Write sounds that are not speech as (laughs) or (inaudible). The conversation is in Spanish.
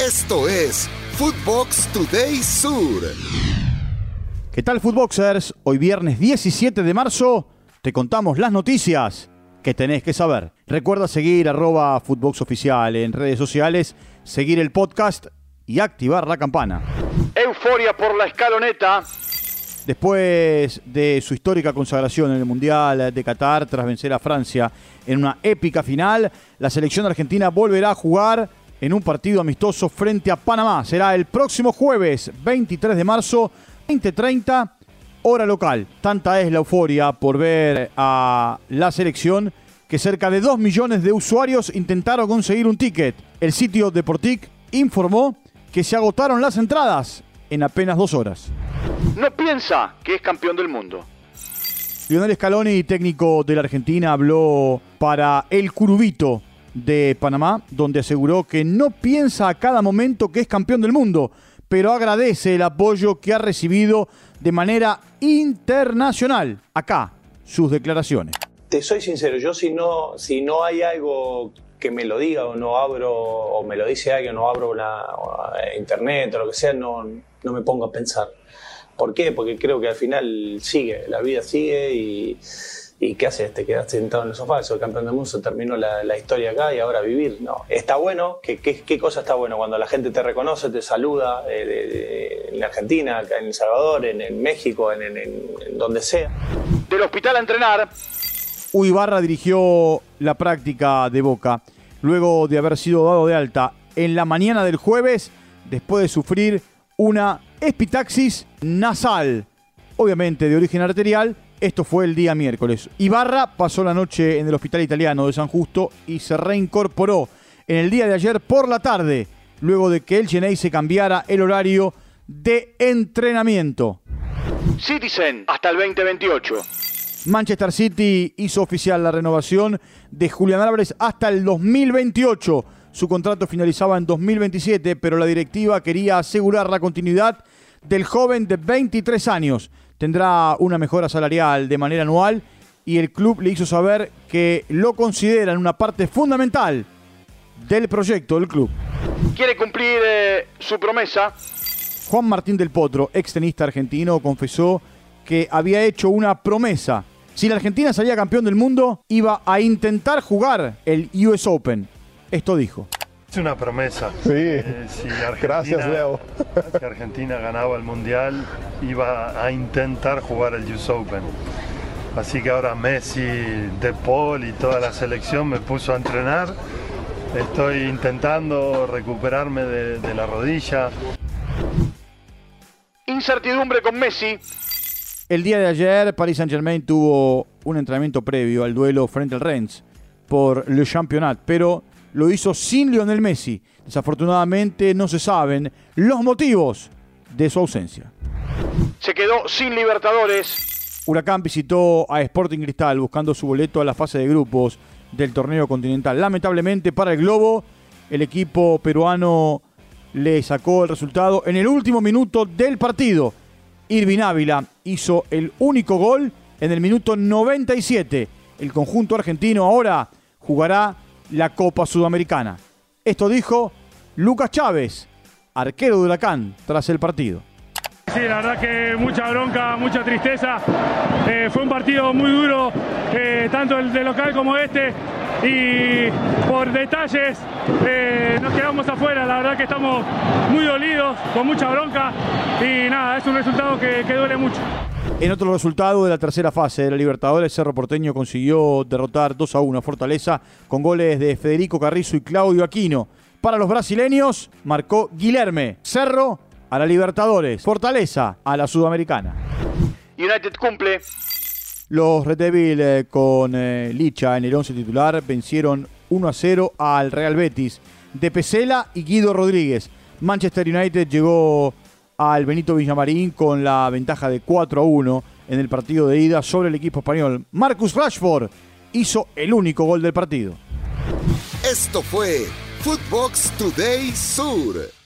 Esto es Footbox Today Sur. ¿Qué tal, Footboxers? Hoy viernes 17 de marzo te contamos las noticias que tenés que saber. Recuerda seguir arroba Footbox Oficial en redes sociales, seguir el podcast y activar la campana. Euforia por la escaloneta. Después de su histórica consagración en el Mundial de Qatar tras vencer a Francia en una épica final, la selección argentina volverá a jugar en un partido amistoso frente a Panamá. Será el próximo jueves 23 de marzo, 2030, hora local. Tanta es la euforia por ver a la selección que cerca de 2 millones de usuarios intentaron conseguir un ticket. El sitio Deportic informó que se agotaron las entradas en apenas dos horas. No piensa que es campeón del mundo. Lionel Scaloni, técnico de la Argentina, habló para El Curubito de Panamá, donde aseguró que no piensa a cada momento que es campeón del mundo, pero agradece el apoyo que ha recibido de manera internacional. Acá, sus declaraciones. Te soy sincero, yo si no, si no hay algo que me lo diga o no abro, o me lo dice alguien, no abro la internet o lo que sea, no, no me pongo a pensar. ¿Por qué? Porque creo que al final sigue, la vida sigue y ¿Y qué haces? Te quedaste sentado en el sofá, soy campeón del mundo, terminó la, historia acá y ahora vivir. No, está bueno. ¿Qué, qué, cosa está bueno? Cuando la gente te reconoce, te saluda eh, en Argentina, en El Salvador, en, México, en, en, donde sea. Del hospital a entrenar. Uy Barra dirigió la práctica de Boca luego de haber sido dado de alta en la mañana del jueves después de sufrir una espitaxis nasal, obviamente de origen arterial esto fue el día miércoles. Ibarra pasó la noche en el Hospital Italiano de San Justo y se reincorporó en el día de ayer por la tarde, luego de que el Genei se cambiara el horario de entrenamiento. Citizen hasta el 2028. Manchester City hizo oficial la renovación de Julián Álvarez hasta el 2028. Su contrato finalizaba en 2027, pero la directiva quería asegurar la continuidad del joven de 23 años tendrá una mejora salarial de manera anual y el club le hizo saber que lo consideran una parte fundamental del proyecto del club. ¿Quiere cumplir eh, su promesa? Juan Martín del Potro, ex tenista argentino, confesó que había hecho una promesa. Si la Argentina salía campeón del mundo, iba a intentar jugar el US Open. Esto dijo. Es una promesa. Sí. Eh, Gracias, Leo. (laughs) Si Argentina ganaba el Mundial, iba a intentar jugar el US Open. Así que ahora Messi, De Paul y toda la selección me puso a entrenar. Estoy intentando recuperarme de, la rodilla. Incertidumbre con Messi. El día de ayer, Paris Saint-Germain tuvo un entrenamiento previo al duelo frente al Rennes por Le Championnat, pero lo hizo sin Lionel Messi. Desafortunadamente no se saben los motivos de su ausencia. Se quedó sin Libertadores. Huracán visitó a Sporting Cristal buscando su boleto a la fase de grupos del torneo continental. Lamentablemente para el Globo, el equipo peruano le sacó el resultado en el último minuto del partido. Irvin Ávila hizo el único gol en el minuto 97. El conjunto argentino ahora jugará la Copa Sudamericana. Esto dijo Lucas Chávez, arquero de Huracán, tras el partido. Sí, la verdad que mucha bronca, mucha tristeza. Eh, fue un partido muy duro, eh, tanto el de local como este. Y por detalles eh, nos quedamos afuera. La verdad que estamos muy dolidos, con mucha bronca. Y nada, es un resultado que, que duele mucho. En otro resultado de la tercera fase de la Libertadores, Cerro Porteño consiguió derrotar 2 a 1 a Fortaleza con goles de Federico Carrizo y Claudio Aquino. Para los brasileños, marcó Guilherme. Cerro a la Libertadores, Fortaleza a la Sudamericana. United cumple. Los Red Devil eh, con eh, Licha en el 11 titular vencieron 1 a 0 al Real Betis de Pesela y Guido Rodríguez. Manchester United llegó al Benito Villamarín con la ventaja de 4 a 1 en el partido de ida sobre el equipo español. Marcus Rashford hizo el único gol del partido. Esto fue Footbox Today Sur.